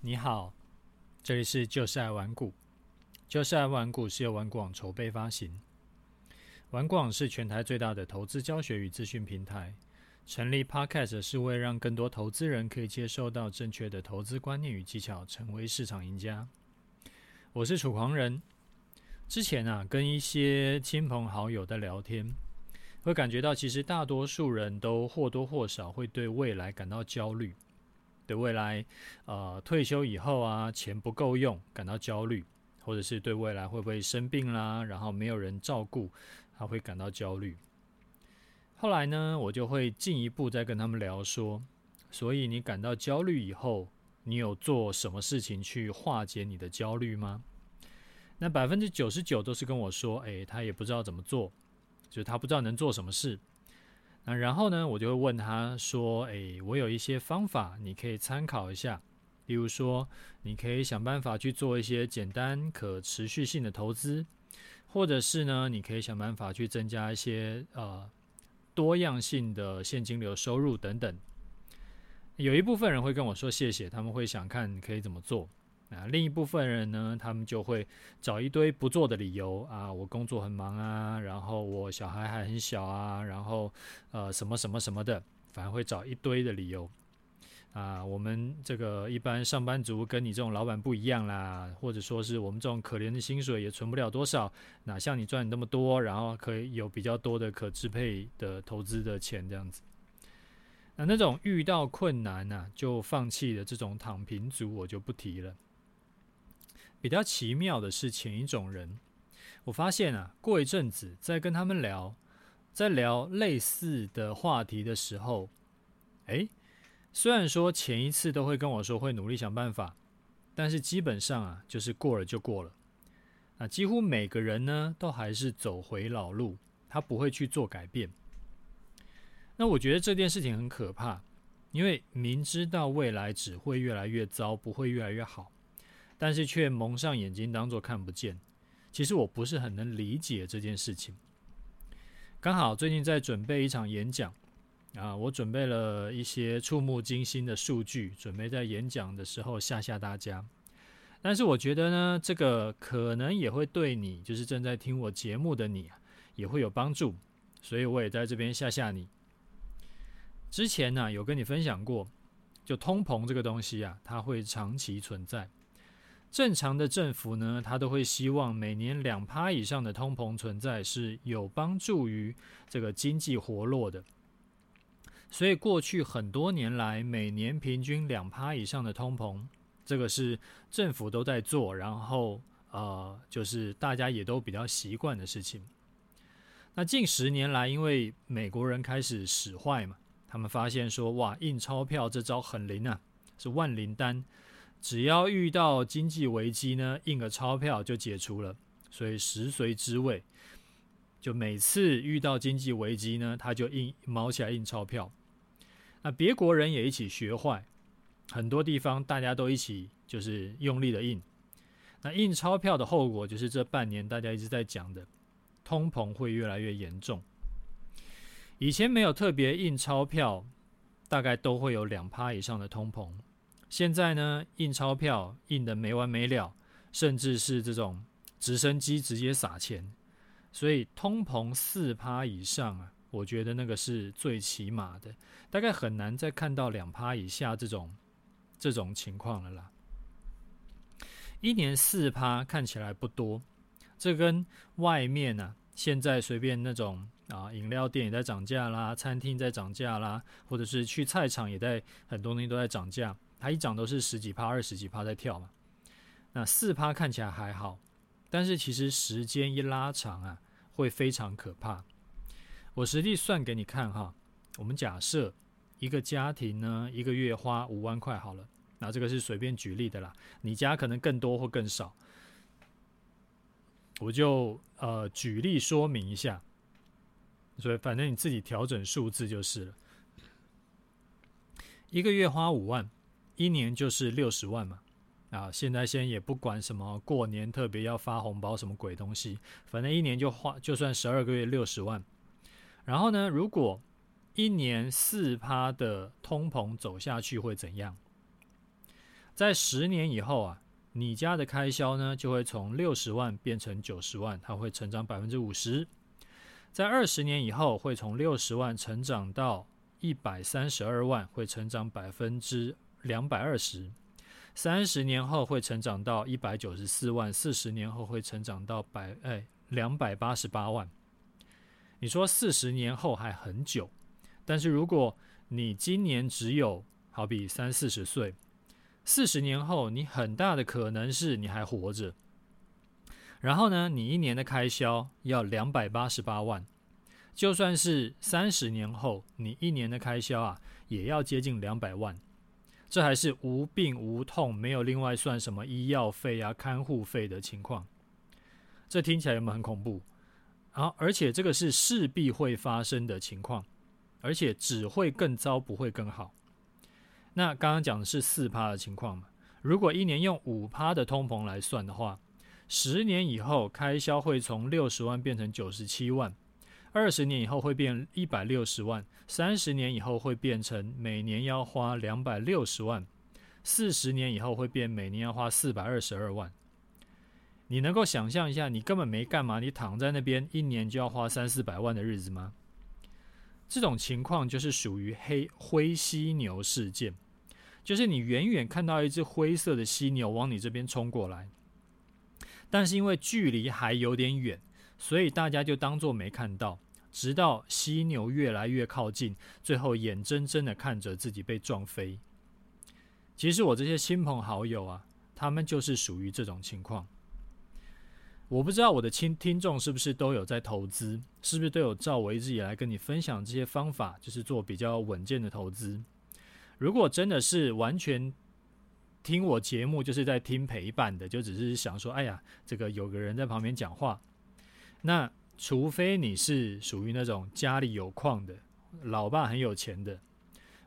你好，这里是就是爱玩股。就是爱玩股是由玩广筹备发行。玩广是全台最大的投资教学与资讯平台。成立 Podcast 是为了让更多投资人可以接受到正确的投资观念与技巧，成为市场赢家。我是楚狂人。之前啊，跟一些亲朋好友在聊天，会感觉到其实大多数人都或多或少会对未来感到焦虑。对未来，呃，退休以后啊，钱不够用，感到焦虑，或者是对未来会不会生病啦，然后没有人照顾，他会感到焦虑。后来呢，我就会进一步再跟他们聊说，所以你感到焦虑以后，你有做什么事情去化解你的焦虑吗？那百分之九十九都是跟我说，诶，他也不知道怎么做，就是他不知道能做什么事。那然后呢，我就会问他说：“诶，我有一些方法，你可以参考一下。比如说，你可以想办法去做一些简单可持续性的投资，或者是呢，你可以想办法去增加一些呃多样性的现金流收入等等。”有一部分人会跟我说谢谢，他们会想看可以怎么做。啊，另一部分人呢，他们就会找一堆不做的理由啊，我工作很忙啊，然后我小孩还很小啊，然后呃什么什么什么的，反而会找一堆的理由啊。我们这个一般上班族跟你这种老板不一样啦，或者说是我们这种可怜的薪水也存不了多少，哪像你赚那么多，然后可以有比较多的可支配的投资的钱这样子。那那种遇到困难呢，就放弃的这种躺平族，我就不提了。比较奇妙的是，前一种人，我发现啊，过一阵子在跟他们聊，在聊类似的话题的时候，诶，虽然说前一次都会跟我说会努力想办法，但是基本上啊，就是过了就过了。啊，几乎每个人呢，都还是走回老路，他不会去做改变。那我觉得这件事情很可怕，因为明知道未来只会越来越糟，不会越来越好。但是却蒙上眼睛当作看不见，其实我不是很能理解这件事情。刚好最近在准备一场演讲，啊，我准备了一些触目惊心的数据，准备在演讲的时候吓吓大家。但是我觉得呢，这个可能也会对你，就是正在听我节目的你啊，也会有帮助，所以我也在这边吓吓你。之前呢，有跟你分享过，就通膨这个东西啊，它会长期存在。正常的政府呢，他都会希望每年两趴以上的通膨存在是有帮助于这个经济活络的。所以过去很多年来，每年平均两趴以上的通膨，这个是政府都在做，然后呃，就是大家也都比较习惯的事情。那近十年来，因为美国人开始使坏嘛，他们发现说，哇，印钞票这招很灵啊，是万灵丹。只要遇到经济危机呢，印个钞票就解除了，所以食髓知味。就每次遇到经济危机呢，他就印毛起来印钞票。那别国人也一起学坏，很多地方大家都一起就是用力的印。那印钞票的后果就是这半年大家一直在讲的，通膨会越来越严重。以前没有特别印钞票，大概都会有两趴以上的通膨。现在呢，印钞票印得没完没了，甚至是这种直升机直接撒钱，所以通膨四趴以上啊，我觉得那个是最起码的，大概很难再看到两趴以下这种这种情况了啦。一年四趴看起来不多，这跟外面呢、啊，现在随便那种啊饮料店也在涨价啦，餐厅在涨价啦，或者是去菜场也在很多东西都在涨价。它一涨都是十几趴、二十几趴在跳嘛，那四趴看起来还好，但是其实时间一拉长啊，会非常可怕。我实际算给你看哈，我们假设一个家庭呢，一个月花五万块好了，那这个是随便举例的啦，你家可能更多或更少，我就呃举例说明一下，所以反正你自己调整数字就是了，一个月花五万。一年就是六十万嘛，啊，现在先也不管什么过年特别要发红包什么鬼东西，反正一年就花，就算十二个月六十万。然后呢，如果一年四趴的通膨走下去会怎样？在十年以后啊，你家的开销呢就会从六十万变成九十万，它会成长百分之五十。在二十年以后，会从六十万成长到一百三十二万，会成长百分之两百二十。三十年后会成长到一百九十四万，四十年后会成长到百哎两百八十八万。你说四十年后还很久，但是如果你今年只有好比三四十岁，四十年后你很大的可能是你还活着。然后呢，你一年的开销要两百八十八万，就算是三十年后，你一年的开销啊也要接近两百万。这还是无病无痛，没有另外算什么医药费啊、看护费的情况。这听起来有没有很恐怖？啊，而且这个是势必会发生的情况，而且只会更糟，不会更好。那刚刚讲的是四趴的情况嘛？如果一年用五趴的通膨来算的话，十年以后开销会从六十万变成九十七万。二十年以后会变一百六十万，三十年以后会变成每年要花两百六十万，四十年以后会变每年要花四百二十二万。你能够想象一下，你根本没干嘛，你躺在那边一年就要花三四百万的日子吗？这种情况就是属于黑灰犀牛事件，就是你远远看到一只灰色的犀牛往你这边冲过来，但是因为距离还有点远。所以大家就当作没看到，直到犀牛越来越靠近，最后眼睁睁的看着自己被撞飞。其实我这些亲朋好友啊，他们就是属于这种情况。我不知道我的亲听众是不是都有在投资，是不是都有照我一直以来跟你分享这些方法，就是做比较稳健的投资。如果真的是完全听我节目就是在听陪伴的，就只是想说，哎呀，这个有个人在旁边讲话。那除非你是属于那种家里有矿的，老爸很有钱的，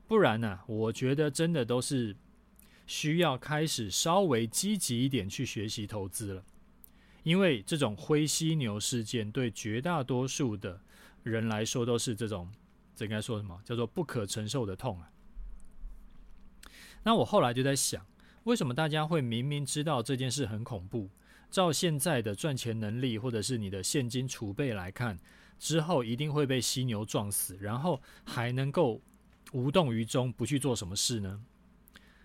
不然呢、我觉得真的都是需要开始稍微积极一点去学习投资了，因为这种灰犀牛事件对绝大多数的人来说都是这种，这应该说什么叫做不可承受的痛啊。那我后来就在想，为什么大家会明明知道这件事很恐怖？照现在的赚钱能力，或者是你的现金储备来看，之后一定会被犀牛撞死，然后还能够无动于衷，不去做什么事呢？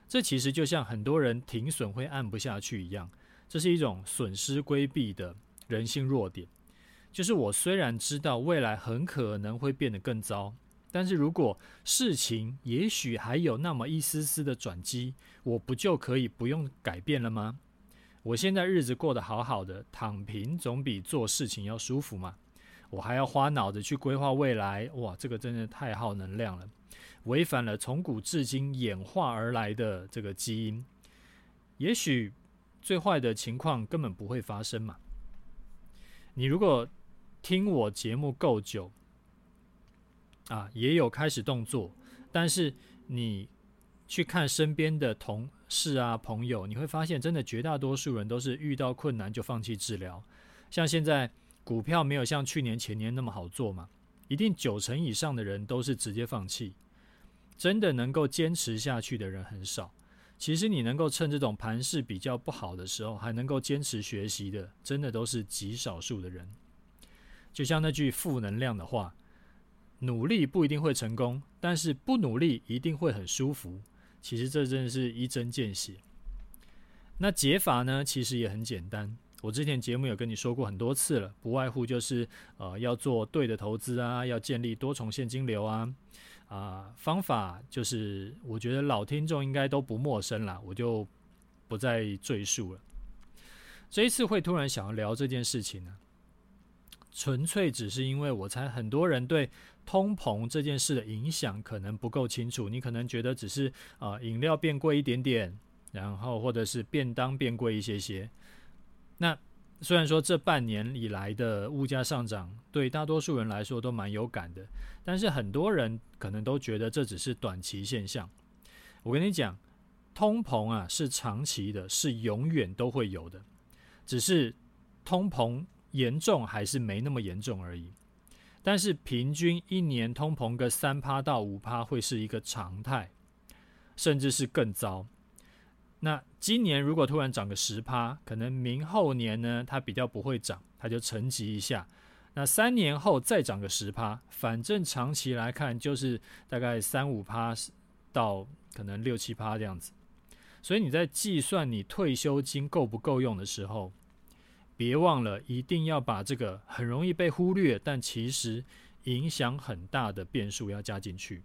这其实就像很多人停损会按不下去一样，这是一种损失规避的人性弱点。就是我虽然知道未来很可能会变得更糟，但是如果事情也许还有那么一丝丝的转机，我不就可以不用改变了吗？我现在日子过得好好的，躺平总比做事情要舒服嘛。我还要花脑子去规划未来，哇，这个真的太耗能量了，违反了从古至今演化而来的这个基因。也许最坏的情况根本不会发生嘛。你如果听我节目够久，啊，也有开始动作，但是你去看身边的同。事啊，朋友，你会发现，真的绝大多数人都是遇到困难就放弃治疗。像现在股票没有像去年前年那么好做嘛，一定九成以上的人都是直接放弃。真的能够坚持下去的人很少。其实你能够趁这种盘势比较不好的时候，还能够坚持学习的，真的都是极少数的人。就像那句负能量的话：努力不一定会成功，但是不努力一定会很舒服。其实这真的是一针见血。那解法呢？其实也很简单。我之前节目有跟你说过很多次了，不外乎就是呃要做对的投资啊，要建立多重现金流啊。啊、方法就是我觉得老听众应该都不陌生了，我就不再赘述了。这一次会突然想要聊这件事情呢，纯粹只是因为我猜很多人对。通膨这件事的影响可能不够清楚，你可能觉得只是啊、饮料变贵一点点，然后或者是便当变贵一些些。那虽然说这半年以来的物价上涨对大多数人来说都蛮有感的，但是很多人可能都觉得这只是短期现象。我跟你讲，通膨啊是长期的，是永远都会有的，只是通膨严重还是没那么严重而已。但是平均一年通膨个三趴到五趴会是一个常态，甚至是更糟。那今年如果突然涨个十趴，可能明后年呢，它比较不会涨，它就沉积一下。那三年后再涨个十趴，反正长期来看就是大概三五趴到可能六七趴这样子。所以你在计算你退休金够不够用的时候，别忘了一定要把这个很容易被忽略，但其实影响很大的变数要加进去。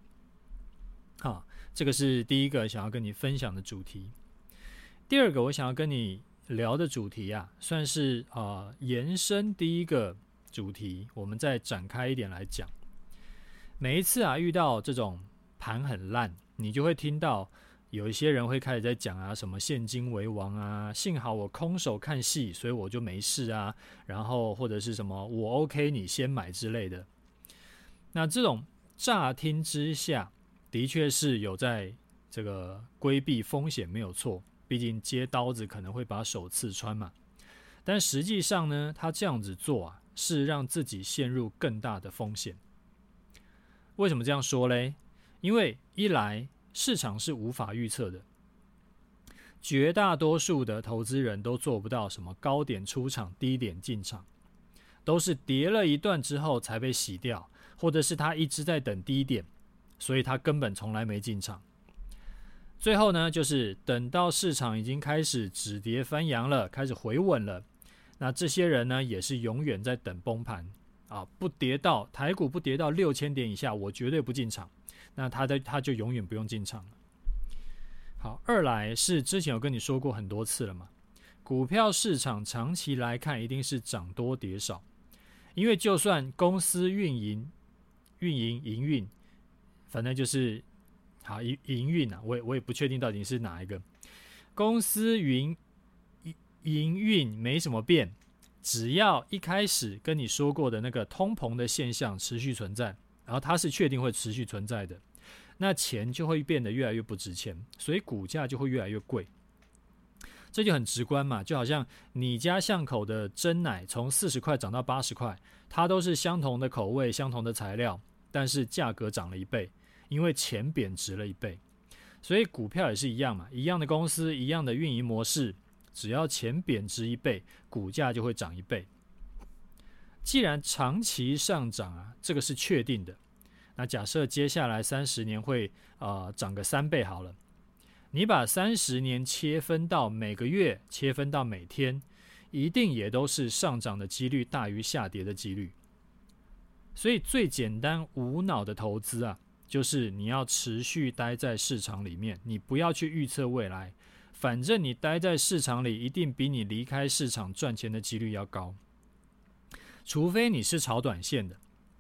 好，这个是第一个想要跟你分享的主题。第二个我想要跟你聊的主题啊，算是啊、延伸第一个主题，我们再展开一点来讲。每一次啊遇到这种盘很烂，你就会听到。有一些人会开始在讲啊，什么现金为王啊，幸好我空手看戏，所以我就没事啊。然后或者是什么我 OK，你先买之类的。那这种乍听之下，的确是有在这个规避风险，没有错。毕竟接刀子可能会把手刺穿嘛。但实际上呢，他这样子做啊，是让自己陷入更大的风险。为什么这样说嘞？因为一来，市场是无法预测的，绝大多数的投资人都做不到什么高点出场、低点进场，都是跌了一段之后才被洗掉，或者是他一直在等低点，所以他根本从来没进场。最后呢，就是等到市场已经开始止跌翻扬了，开始回稳了，那这些人呢，也是永远在等崩盘啊，不跌到台股不跌到六千点以下，我绝对不进场。那他的他就永远不用进场了。好，二来是之前有跟你说过很多次了嘛，股票市场长期来看一定是涨多跌少，因为就算公司运营、运营、营运，反正就是好营营运啊，我也我也不确定到底是哪一个公司营营运没什么变，只要一开始跟你说过的那个通膨的现象持续存在。然后它是确定会持续存在的，那钱就会变得越来越不值钱，所以股价就会越来越贵。这就很直观嘛，就好像你家巷口的珍奶从四十块涨到八十块，它都是相同的口味、相同的材料，但是价格涨了一倍，因为钱贬值了一倍。所以股票也是一样嘛，一样的公司、一样的运营模式，只要钱贬值一倍，股价就会涨一倍。既然长期上涨啊，这个是确定的。那假设接下来三十年会呃涨个三倍好了，你把三十年切分到每个月，切分到每天，一定也都是上涨的几率大于下跌的几率。所以最简单无脑的投资啊，就是你要持续待在市场里面，你不要去预测未来，反正你待在市场里，一定比你离开市场赚钱的几率要高。除非你是炒短线的，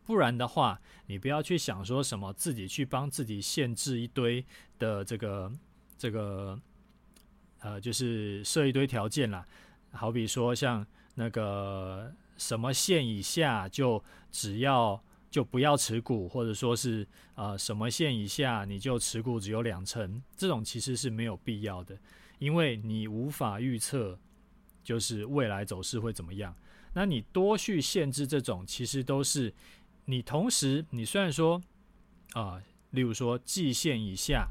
不然的话，你不要去想说什么自己去帮自己限制一堆的这个这个，呃，就是设一堆条件啦。好比说像那个什么线以下就只要就不要持股，或者说是呃什么线以下你就持股只有两成，这种其实是没有必要的，因为你无法预测就是未来走势会怎么样。那你多去限制这种，其实都是你同时，你虽然说啊、例如说季线以下，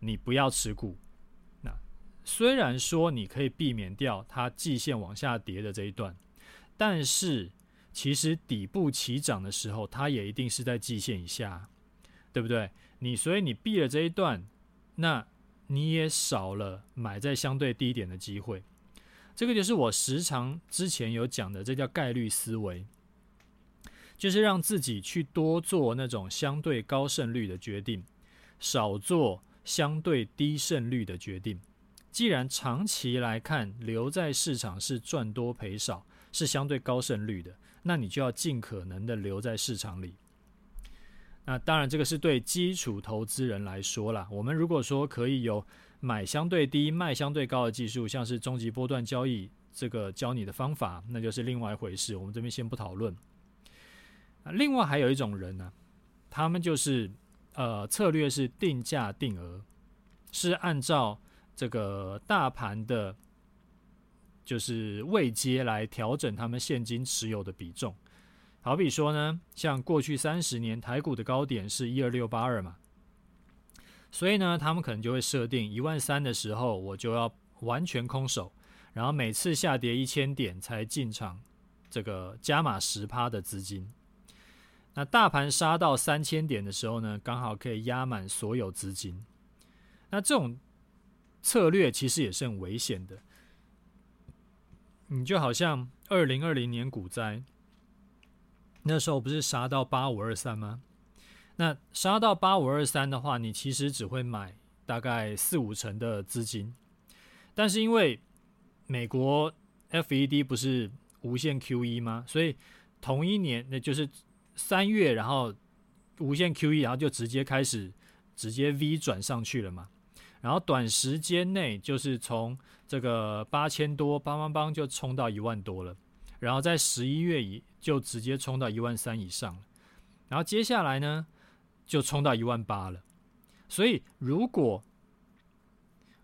你不要持股。那虽然说你可以避免掉它季线往下跌的这一段，但是其实底部起涨的时候，它也一定是在季线以下，对不对？你所以你避了这一段，那你也少了买在相对低点的机会。这个就是我时常之前有讲的，这叫概率思维，就是让自己去多做那种相对高胜率的决定，少做相对低胜率的决定。既然长期来看留在市场是赚多赔少，是相对高胜率的，那你就要尽可能的留在市场里。那当然，这个是对基础投资人来说啦。我们如果说可以有。买相对低、卖相对高的技术，像是终极波段交易这个教你的方法，那就是另外一回事。我们这边先不讨论。另外还有一种人呢、他们就是呃策略是定价定额，是按照这个大盘的，就是位阶来调整他们现金持有的比重。好比说呢，像过去三十年台股的高点是一二六八二嘛。所以呢，他们可能就会设定一万三的时候，我就要完全空手，然后每次下跌一千点才进场，这个加码十趴的资金。那大盘杀到三千点的时候呢，刚好可以压满所有资金。那这种策略其实也是很危险的。你就好像二零二零年股灾，那时候不是杀到八五二三吗？那杀到八五二三的话，你其实只会买大概四五成的资金。但是因为美国 FED 不是无限 QE 吗？所以同一年，那就是。三月，然后无限 QE，然后就直接开始直接 V 转上去了嘛。然后短时间内就是从这个八千多，邦邦邦就冲到一万多了。然后在十一月以就直接冲到一万三以上了。然后接下来呢，就冲到一万八了。所以如果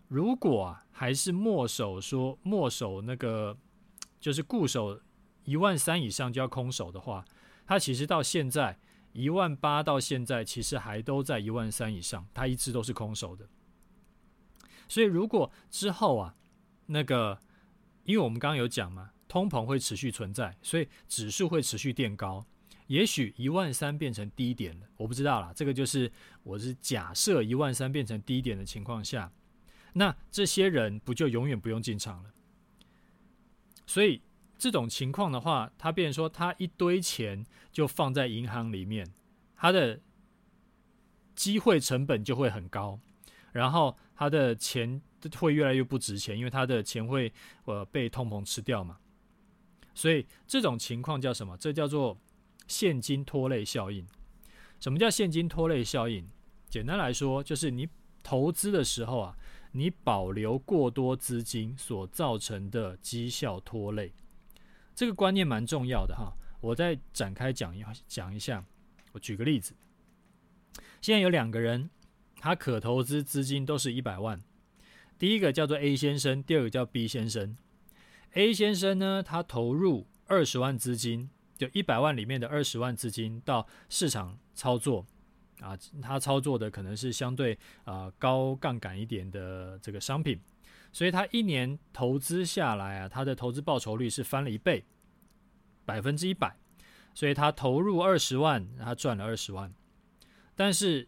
如果啊，还是默守说默守那个就是固守一万三以上就要空手的话。它其实到现在一万八到现在，其实还都在一万三以上，它一直都是空手的。所以如果之后啊，那个，因为我们刚刚有讲嘛，通膨会持续存在，所以指数会持续垫高，也许一万三变成低点了，我不知道啦。这个就是我是假设一万三变成低点的情况下，那这些人不就永远不用进场了？所以。这种情况的话，他变说他一堆钱就放在银行里面，他的机会成本就会很高，然后他的钱会越来越不值钱，因为他的钱会呃被通膨吃掉嘛。所以这种情况叫什么？这叫做现金拖累效应。什么叫现金拖累效应？简单来说，就是你投资的时候啊，你保留过多资金所造成的绩效拖累。这个观念蛮重要的哈，我再展开讲一讲一下。我举个例子，现在有两个人，他可投资资金都是一百万。第一个叫做 A 先生，第二个叫 B 先生。A 先生呢，他投入二十万资金，就一百万里面的二十万资金到市场操作啊，他操作的可能是相对啊高杠杆一点的这个商品。所以他一年投资下来啊，他的投资报酬率是翻了一倍，百分之一百。所以他投入二十万，他赚了二十万。但是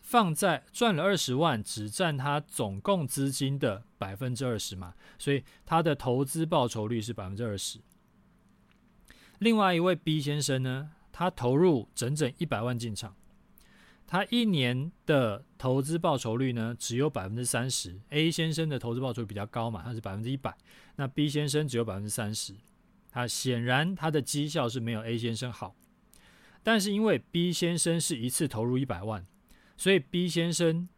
放在赚了二十万，只占他总共资金的百分之二十嘛，所以他的投资报酬率是百分之二十。另外一位 B 先生呢，他投入整整一百万进场。他一年的投资报酬率呢，只有百分之三十。A 先生的投资报酬率比较高嘛，他是百分之一百。那 B 先生只有百分之三十。他显然他的绩效是没有 A 先生好。但是因为 B 先生是一次投入一百万，所以 B 先生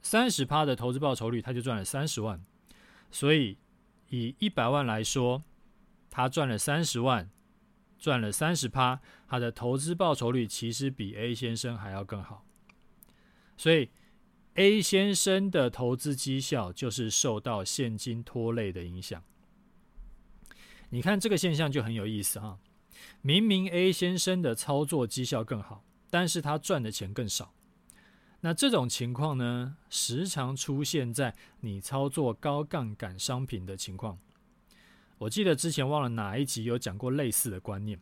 三十趴的投资报酬率，他就赚了三十万。所以以一百万来说，他赚了三十万。赚了三十趴，他的投资报酬率其实比 A 先生还要更好，所以 A 先生的投资绩效就是受到现金拖累的影响。你看这个现象就很有意思哈，明明 A 先生的操作绩效更好，但是他赚的钱更少。那这种情况呢，时常出现在你操作高杠杆商品的情况。我记得之前忘了哪一集有讲过类似的观念。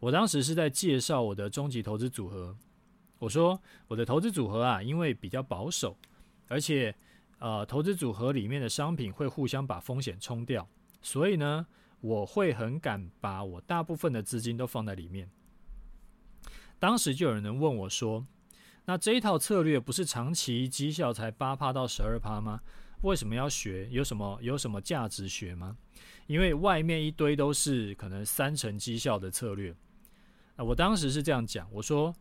我当时是在介绍我的终极投资组合。我说我的投资组合啊，因为比较保守，而且呃，投资组合里面的商品会互相把风险冲掉，所以呢，我会很敢把我大部分的资金都放在里面。当时就有人问我说：“那这一套策略不是长期绩效才八趴到十二趴吗？为什么要学？有什么有什么价值学吗？”因为外面一堆都是可能三成绩效的策略，啊，我当时是这样讲，我说，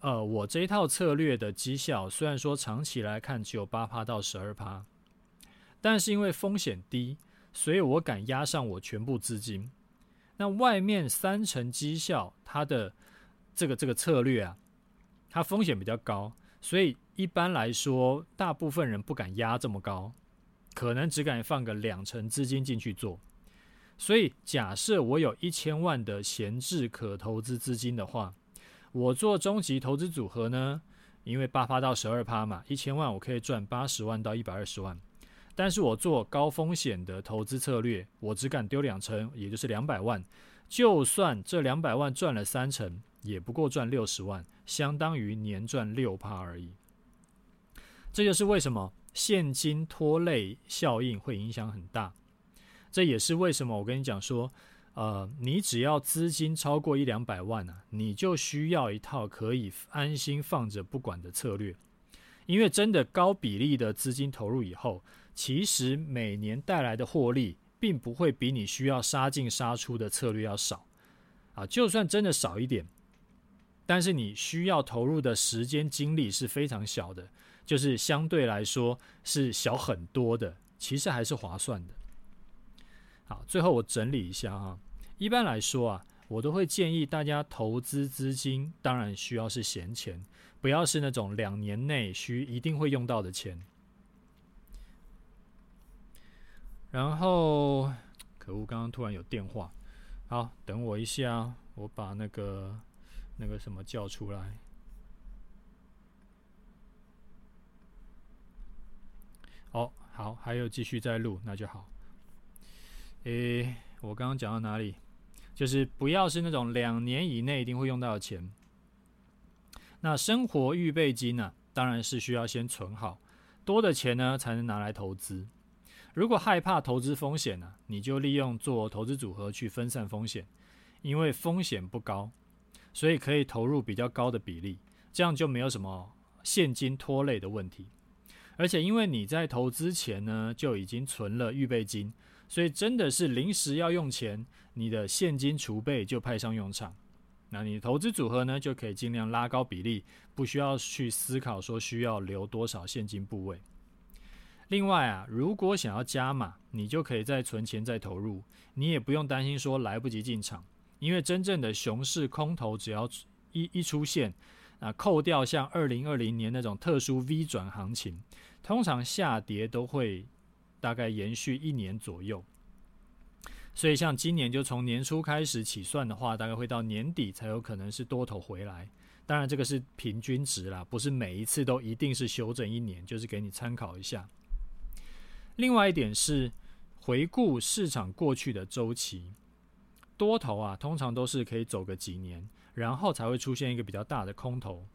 呃，我这一套策略的绩效虽然说长期来看只有八趴到十二趴，但是因为风险低，所以我敢押上我全部资金。那外面三成绩效，它的这个这个策略啊，它风险比较高，所以一般来说，大部分人不敢压这么高。可能只敢放个两成资金进去做，所以假设我有一千万的闲置可投资资金的话，我做终极投资组合呢，因为八趴到十二趴嘛，一千万我可以赚八十万到一百二十万。但是我做高风险的投资策略，我只敢丢两成，也就是两百万。就算这两百万赚了三成，也不过赚六十万，相当于年赚六趴而已。这就是为什么现金拖累效应会影响很大。这也是为什么我跟你讲说，呃，你只要资金超过一两百万啊，你就需要一套可以安心放着不管的策略。因为真的高比例的资金投入以后，其实每年带来的获利，并不会比你需要杀进杀出的策略要少。啊，就算真的少一点，但是你需要投入的时间精力是非常小的，就是相对来说是小很多的，其实还是划算的。好，最后我整理一下哈。一般来说啊，我都会建议大家投资资金，当然需要是闲钱，不要是那种两年内需一定会用到的钱。然后，可恶，刚刚突然有电话。好，等我一下，我把那个那个什么叫出来。哦，好，还有继续在录，那就好。诶，我刚刚讲到哪里？就是不要是那种两年以内一定会用到的钱。那生活预备金呢、当然是需要先存好，多的钱呢才能拿来投资。如果害怕投资风险呢、你就利用做投资组合去分散风险，因为风险不高，所以可以投入比较高的比例，这样就没有什么现金拖累的问题。而且因为你在投资前呢就已经存了预备金。所以真的是临时要用钱，你的现金储备就派上用场。那你投资组合呢，就可以尽量拉高比例，不需要去思考说需要留多少现金部位。另外啊，如果想要加码，你就可以再存钱再投入，你也不用担心说来不及进场，因为真正的熊市空头只要一一出现，啊，扣掉像二零二零年那种特殊 V 转行情，通常下跌都会。大概延续一年左右，所以像今年就从年初开始起算的话，大概会到年底才有可能是多头回来。当然这个是平均值啦，不是每一次都一定是修正一年，就是给你参考一下。另外一点是回顾市场过去的周期，多头啊通常都是可以走个几年，然后才会出现一个比较大的空头。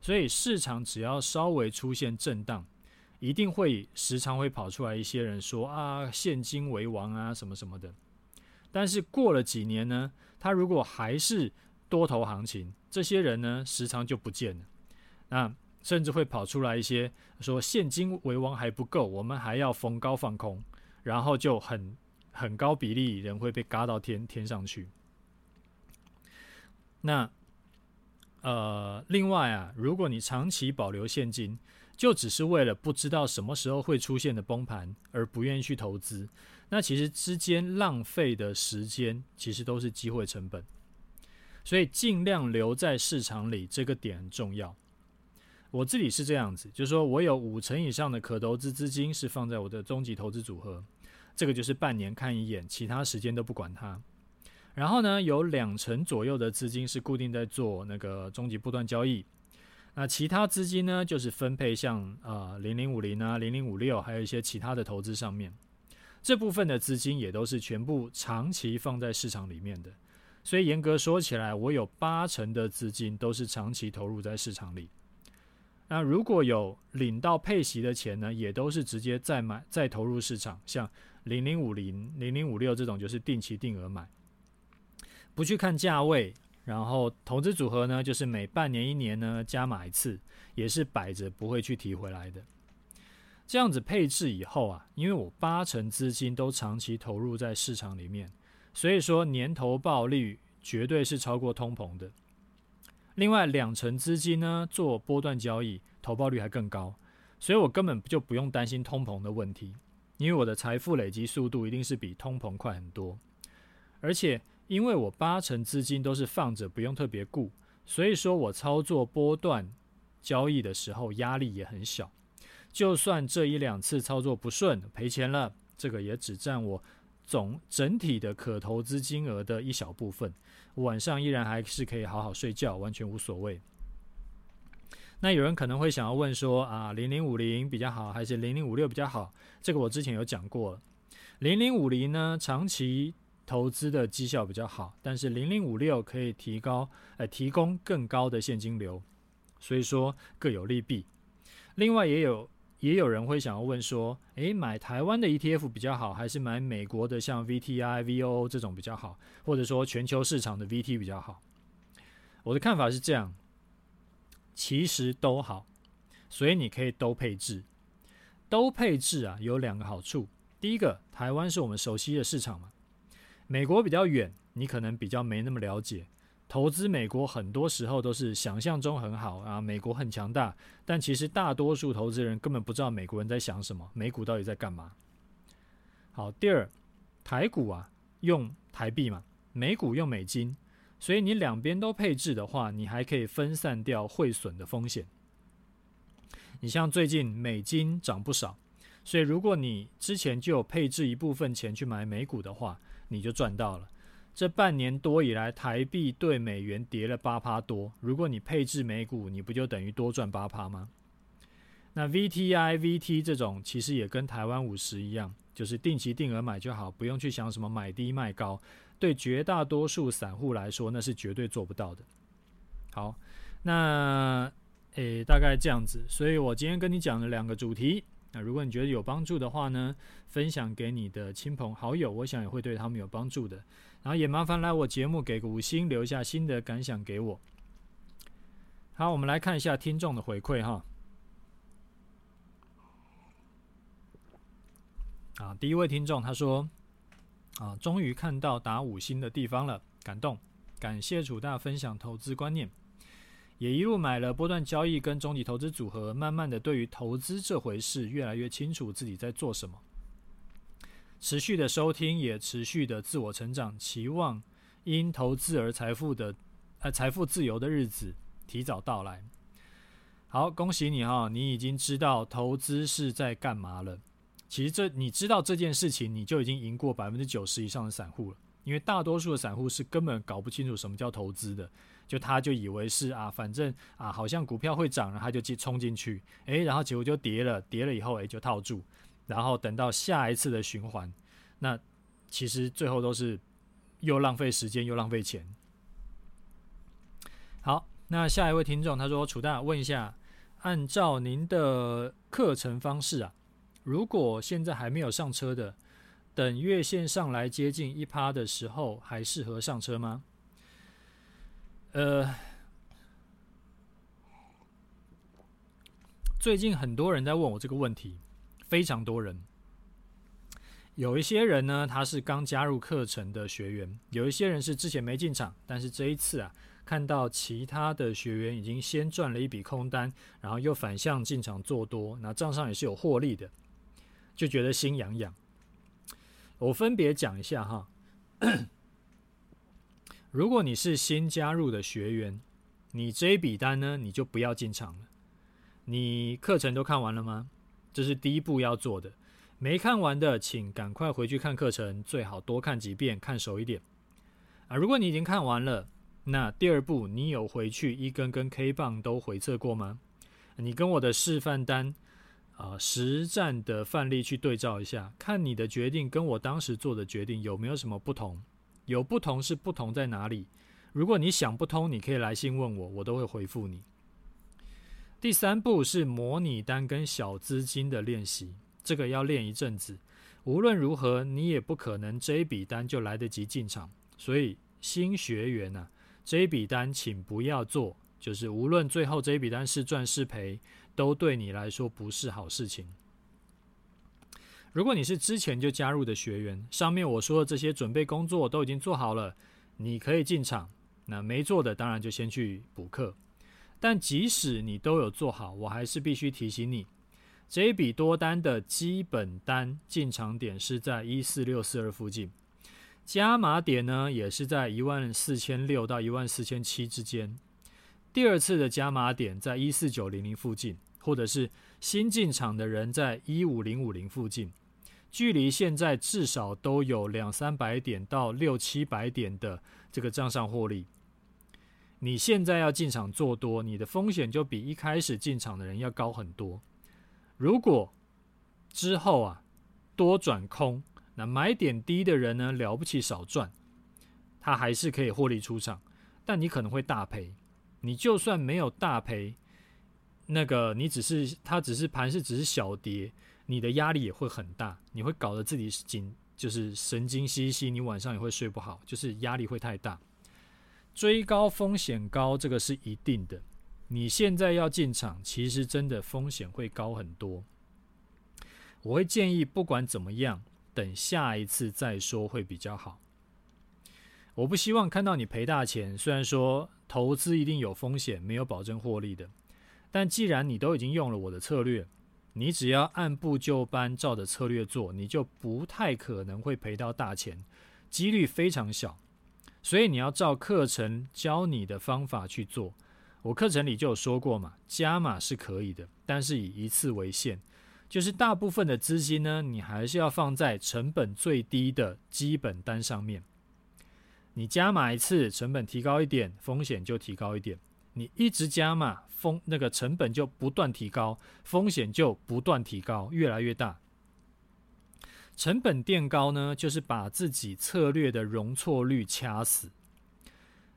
所以市场只要稍微出现震荡。一定会时常会跑出来一些人说啊，现金为王啊，什么什么的。但是过了几年呢，他如果还是多头行情，这些人呢时常就不见了。那甚至会跑出来一些说现金为王还不够，我们还要逢高放空，然后就很很高比例人会被嘎到天天上去。那呃，另外啊，如果你长期保留现金，就只是为了不知道什么时候会出现的崩盘而不愿意去投资，那其实之间浪费的时间其实都是机会成本，所以尽量留在市场里，这个点很重要。我自己是这样子，就是说我有五成以上的可投资资金是放在我的终极投资组合，这个就是半年看一眼，其他时间都不管它。然后呢，有两成左右的资金是固定在做那个终极波段交易。那其他资金呢，就是分配像啊零零五零啊零零五六，还有一些其他的投资上面。这部分的资金也都是全部长期放在市场里面的。所以严格说起来，我有八成的资金都是长期投入在市场里。那如果有领到配息的钱呢，也都是直接再买再投入市场，像零零五零零零五六这种就是定期定额买，不去看价位。然后投资组合呢，就是每半年一年呢加码一次，也是摆着不会去提回来的。这样子配置以后啊，因为我八成资金都长期投入在市场里面，所以说年投报率绝对是超过通膨的。另外两成资金呢做波段交易，投报率还更高，所以我根本就不用担心通膨的问题，因为我的财富累积速度一定是比通膨快很多，而且。因为我八成资金都是放着，不用特别顾，所以说我操作波段交易的时候压力也很小。就算这一两次操作不顺，赔钱了，这个也只占我总整体的可投资金额的一小部分。晚上依然还是可以好好睡觉，完全无所谓。那有人可能会想要问说啊，零零五零比较好，还是零零五六比较好？这个我之前有讲过了。零零五零呢，长期投资的绩效比较好，但是零零五六可以提高，呃，提供更高的现金流，所以说各有利弊。另外也有也有人会想要问说，诶，买台湾的 ETF 比较好，还是买美国的像 VTI、VOO 这种比较好，或者说全球市场的 VT 比较好？我的看法是这样。其实都好，所以你可以都配置。都配置啊，有两个好处。第一个，台湾是我们熟悉的市场嘛，美国比较远，你可能比较没那么了解。投资美国很多时候都是想象中很好啊，美国很强大，但其实大多数投资人根本不知道美国人在想什么，美股到底在干嘛。好，第二，台股啊用台币嘛，美股用美金。所以你两边都配置的话，你还可以分散掉汇损的风险。你像最近美金涨不少，所以如果你之前就有配置一部分钱去买美股的话，你就赚到了。这半年多以来，台币对美元跌了八趴多，如果你配置美股，你不就等于多赚八趴吗？那 VTI、VT 这种其实也跟台湾五十一样，就是定期定额买就好，不用去想什么买低卖高。对绝大多数散户来说，那是绝对做不到的。好，那诶，大概这样子。所以我今天跟你讲了两个主题。那如果你觉得有帮助的话呢，分享给你的亲朋好友，我想也会对他们有帮助的。然后也麻烦来我节目给个五星，留下新的感想给我。好，我们来看一下听众的回馈哈。啊，第一位听众他说。啊，终于看到打五星的地方了，感动！感谢楚大分享投资观念，也一路买了波段交易跟终极投资组合，慢慢的对于投资这回事越来越清楚自己在做什么。持续的收听，也持续的自我成长，期望因投资而财富的呃财富自由的日子提早到来。好，恭喜你哈，你已经知道投资是在干嘛了。其实这你知道这件事情，你就已经赢过百分之九十以上的散户了。因为大多数的散户是根本搞不清楚什么叫投资的，就他就以为是啊，反正啊，好像股票会涨，然后他就去冲进去，诶，然后结果就跌了，跌了以后诶就套住，然后等到下一次的循环，那其实最后都是又浪费时间又浪费钱。好，那下一位听众他说：“楚大问一下，按照您的课程方式啊。”如果现在还没有上车的，等月线上来接近一趴的时候，还适合上车吗？呃，最近很多人在问我这个问题，非常多人。有一些人呢，他是刚加入课程的学员；有一些人是之前没进场，但是这一次啊，看到其他的学员已经先赚了一笔空单，然后又反向进场做多，那账上也是有获利的。就觉得心痒痒。我分别讲一下哈。如果你是新加入的学员，你这一笔单呢，你就不要进场了。你课程都看完了吗？这是第一步要做的。没看完的，请赶快回去看课程，最好多看几遍，看熟一点。啊，如果你已经看完了，那第二步，你有回去一根根 K 棒都回测过吗？你跟我的示范单。啊，实战的范例去对照一下，看你的决定跟我当时做的决定有没有什么不同？有不同是不同在哪里？如果你想不通，你可以来信问我，我都会回复你。第三步是模拟单跟小资金的练习，这个要练一阵子。无论如何，你也不可能这一笔单就来得及进场，所以新学员呐、啊，这一笔单请不要做，就是无论最后这一笔单是赚是赔。都对你来说不是好事情。如果你是之前就加入的学员，上面我说的这些准备工作都已经做好了，你可以进场。那没做的当然就先去补课。但即使你都有做好，我还是必须提醒你，这一笔多单的基本单进场点是在一四六四二附近，加码点呢也是在一万四千六到一万四千七之间。第二次的加码点在一四九零零附近。或者是新进场的人在一五零五零附近，距离现在至少都有两三百点到六七百点的这个账上获利。你现在要进场做多，你的风险就比一开始进场的人要高很多。如果之后啊多转空，那买点低的人呢，了不起少赚，他还是可以获利出场，但你可能会大赔。你就算没有大赔，那个你只是它只是盘势只是小跌，你的压力也会很大，你会搞得自己紧，就是神经兮兮，你晚上也会睡不好，就是压力会太大。追高风险高，这个是一定的。你现在要进场，其实真的风险会高很多。我会建议，不管怎么样，等下一次再说会比较好。我不希望看到你赔大钱。虽然说投资一定有风险，没有保证获利的，但既然你都已经用了我的策略，你只要按部就班照着策略做，你就不太可能会赔到大钱，几率非常小。所以你要照课程教你的方法去做。我课程里就有说过嘛，加码是可以的，但是以一次为限，就是大部分的资金呢，你还是要放在成本最低的基本单上面。你加码一次，成本提高一点，风险就提高一点。你一直加码，风那个成本就不断提高，风险就不断提高，越来越大。成本垫高呢，就是把自己策略的容错率掐死。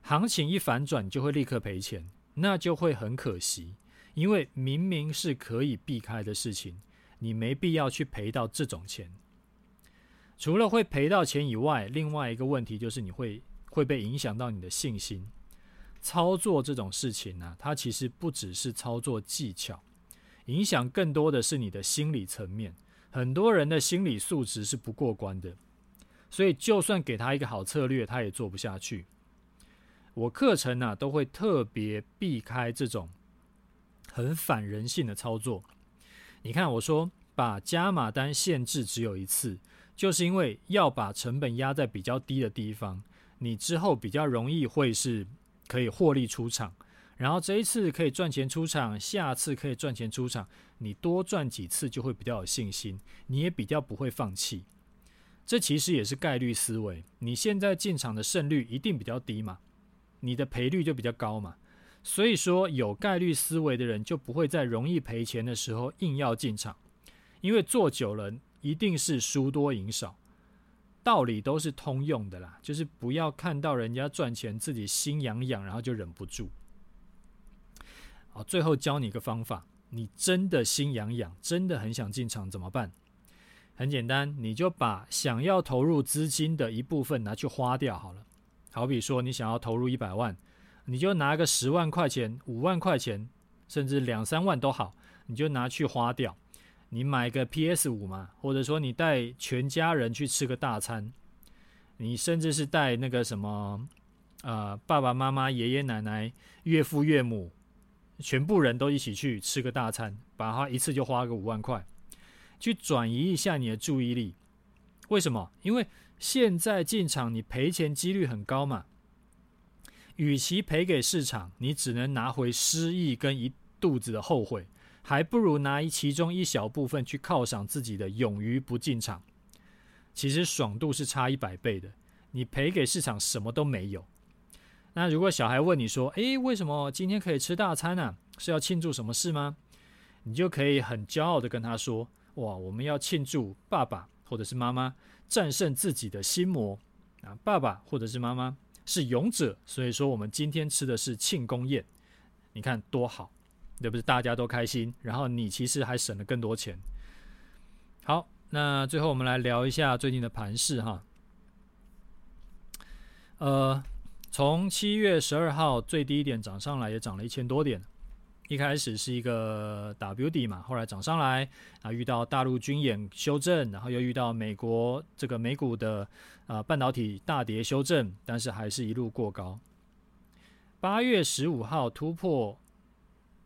行情一反转，就会立刻赔钱，那就会很可惜。因为明明是可以避开的事情，你没必要去赔到这种钱。除了会赔到钱以外，另外一个问题就是你会会被影响到你的信心。操作这种事情呢、它其实不只是操作技巧，影响更多的是你的心理层面。很多人的心理素质是不过关的，所以就算给他一个好策略，他也做不下去。我课程呢、都会特别避开这种很反人性的操作。你看，我说把加码单限制只有一次，就是因为要把成本压在比较低的地方，你之后比较容易会是可以获利出场。然后这一次可以赚钱出场，下次可以赚钱出场，你多赚几次就会比较有信心，你也比较不会放弃。这其实也是概率思维。你现在进场的胜率一定比较低嘛，你的赔率就比较高嘛。所以说有概率思维的人就不会在容易赔钱的时候硬要进场，因为做久了一定是输多赢少，道理都是通用的啦。就是不要看到人家赚钱自己心痒痒，然后就忍不住。好，最后教你一个方法，你真的心痒痒，真的很想进场怎么办？很简单，你就把想要投入资金的一部分拿去花掉好了。好比说，你想要投入一百万，你就拿个十万块钱、五万块钱，甚至两三万都好，你就拿去花掉。你买个 PS 五嘛，或者说你带全家人去吃个大餐，你甚至是带那个什么，呃，爸爸妈妈、爷爷奶奶、岳父岳母。全部人都一起去吃个大餐，把它一次就花个五万块，去转移一下你的注意力。为什么？因为现在进场你赔钱几率很高嘛。与其赔给市场，你只能拿回失意跟一肚子的后悔，还不如拿一其中一小部分去犒赏自己的勇于不进场。其实爽度是差一百倍的。你赔给市场什么都没有。那如果小孩问你说：“诶，为什么今天可以吃大餐呢？是要庆祝什么事吗？”你就可以很骄傲地跟他说：“哇，我们要庆祝爸爸或者是妈妈战胜自己的心魔啊！爸爸或者是妈妈是勇者，所以说我们今天吃的是庆功宴。你看多好，对不对？大家都开心，然后你其实还省了更多钱。好，那最后我们来聊一下最近的盘势哈。呃。从七月十二号最低点涨上来，也涨了一千多点。一开始是一个 W 底嘛，后来涨上来啊，遇到大陆军演修正，然后又遇到美国这个美股的啊半导体大跌修正，但是还是一路过高。八月十五号突破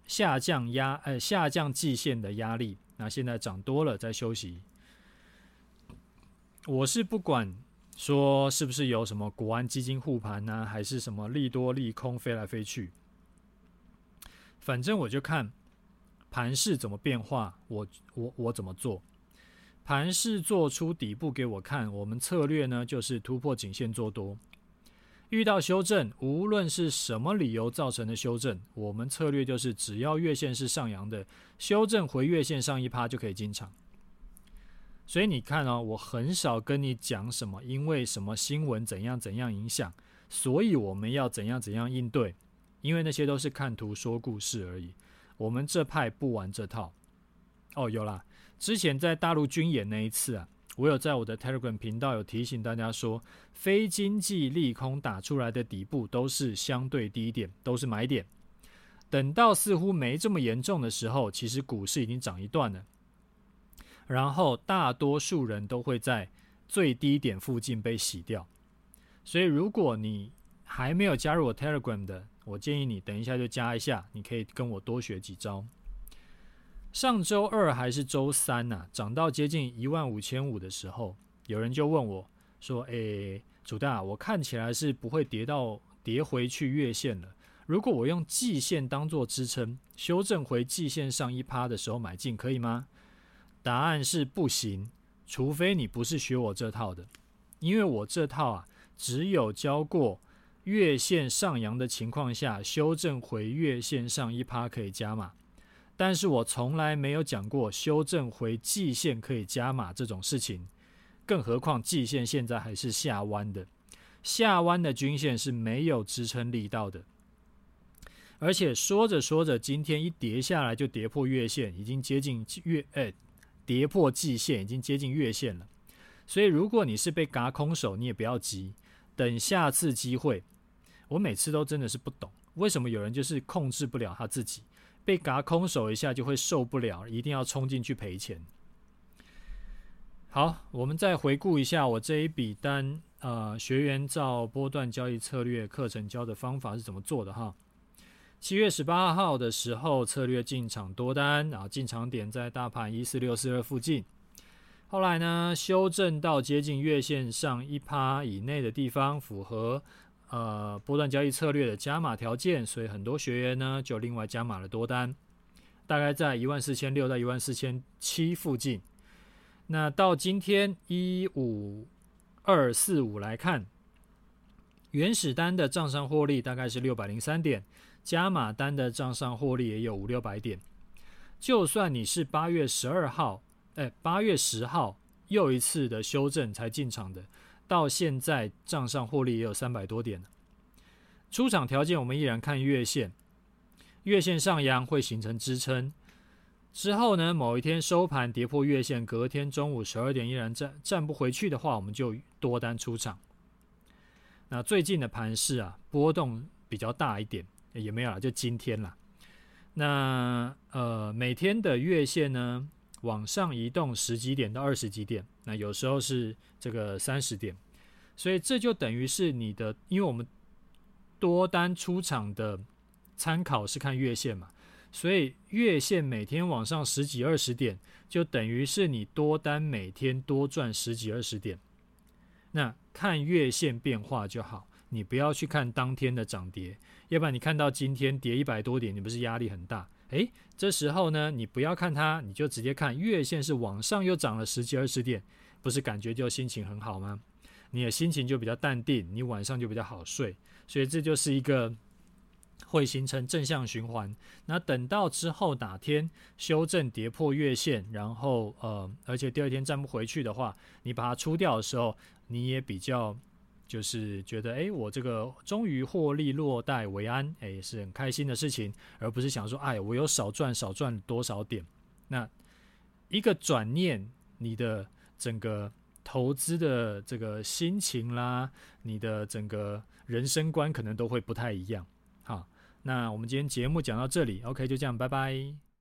下降压呃下降季线的压力，那现在涨多了，在休息。我是不管。说是不是有什么国安基金护盘呢？还是什么利多利空飞来飞去？反正我就看盘势怎么变化，我我我怎么做。盘势做出底部给我看，我们策略呢就是突破颈线做多。遇到修正，无论是什么理由造成的修正，我们策略就是只要月线是上扬的，修正回月线上一趴就可以进场。所以你看哦，我很少跟你讲什么，因为什么新闻怎样怎样影响，所以我们要怎样怎样应对，因为那些都是看图说故事而已。我们这派不玩这套。哦，有啦，之前在大陆军演那一次啊。我有在我的 Telegram 频道有提醒大家说，非经济利空打出来的底部都是相对低点，都是买点。等到似乎没这么严重的时候，其实股市已经涨一段了。然后大多数人都会在最低点附近被洗掉。所以如果你还没有加入我 Telegram 的，我建议你等一下就加一下，你可以跟我多学几招。上周二还是周三呐、涨到接近一万五千五的时候，有人就问我说：“诶，主大，我看起来是不会跌到跌回去月线了。如果我用季线当做支撑，修正回季线上一趴的时候买进，可以吗？”答案是不行，除非你不是学我这套的，因为我这套啊，只有教过月线上扬的情况下，修正回月线上一趴可以加码。但是我从来没有讲过修正回季线可以加码这种事情，更何况季线现在还是下弯的，下弯的均线是没有支撑力道的。而且说着说着，今天一跌下来就跌破月线，已经接近月，哎，跌破季线已经接近月线了。所以如果你是被嘎空手，你也不要急，等下次机会。我每次都真的是不懂，为什么有人就是控制不了他自己。被嘎空手一下就会受不了，一定要冲进去赔钱。好，我们再回顾一下我这一笔单，呃，学员照波段交易策略课程教的方法是怎么做的哈。七月十八号的时候，策略进场多单，然后进场点在大盘一四六四二附近。后来呢，修正到接近月线上一趴以内的地方，符合。呃，波段交易策略的加码条件，所以很多学员呢就另外加码了多单，大概在一万四千六到一万四千七附近。那到今天一五二四五来看，原始单的账上获利大概是六百零三点，加码单的账上获利也有五六百点。就算你是八月十二号，哎，八月十号又一次的修正才进场的。到现在账上获利也有三百多点。出场条件我们依然看月线，月线上扬会形成支撑，之后呢，某一天收盘跌破月线，隔天中午十二点依然站站不回去的话，我们就多单出场。那最近的盘势啊，波动比较大一点，也没有了，就今天了。那呃，每天的月线呢，往上移动十几点到二十几点，那有时候是这个三十点，所以这就等于是你的，因为我们多单出场的参考是看月线嘛，所以月线每天往上十几二十点，就等于是你多单每天多赚十几二十点。那看月线变化就好，你不要去看当天的涨跌，要不然你看到今天跌一百多点，你不是压力很大？诶，这时候呢，你不要看它，你就直接看月线是往上又涨了十几二十点，不是感觉就心情很好吗？你的心情就比较淡定，你晚上就比较好睡，所以这就是一个会形成正向循环。那等到之后哪天修正跌破月线，然后呃，而且第二天站不回去的话，你把它出掉的时候，你也比较。就是觉得，哎，我这个终于获利落袋为安，哎，是很开心的事情，而不是想说，哎，我有少赚少赚多少点。那一个转念，你的整个投资的这个心情啦，你的整个人生观可能都会不太一样。好，那我们今天节目讲到这里，OK，就这样，拜拜。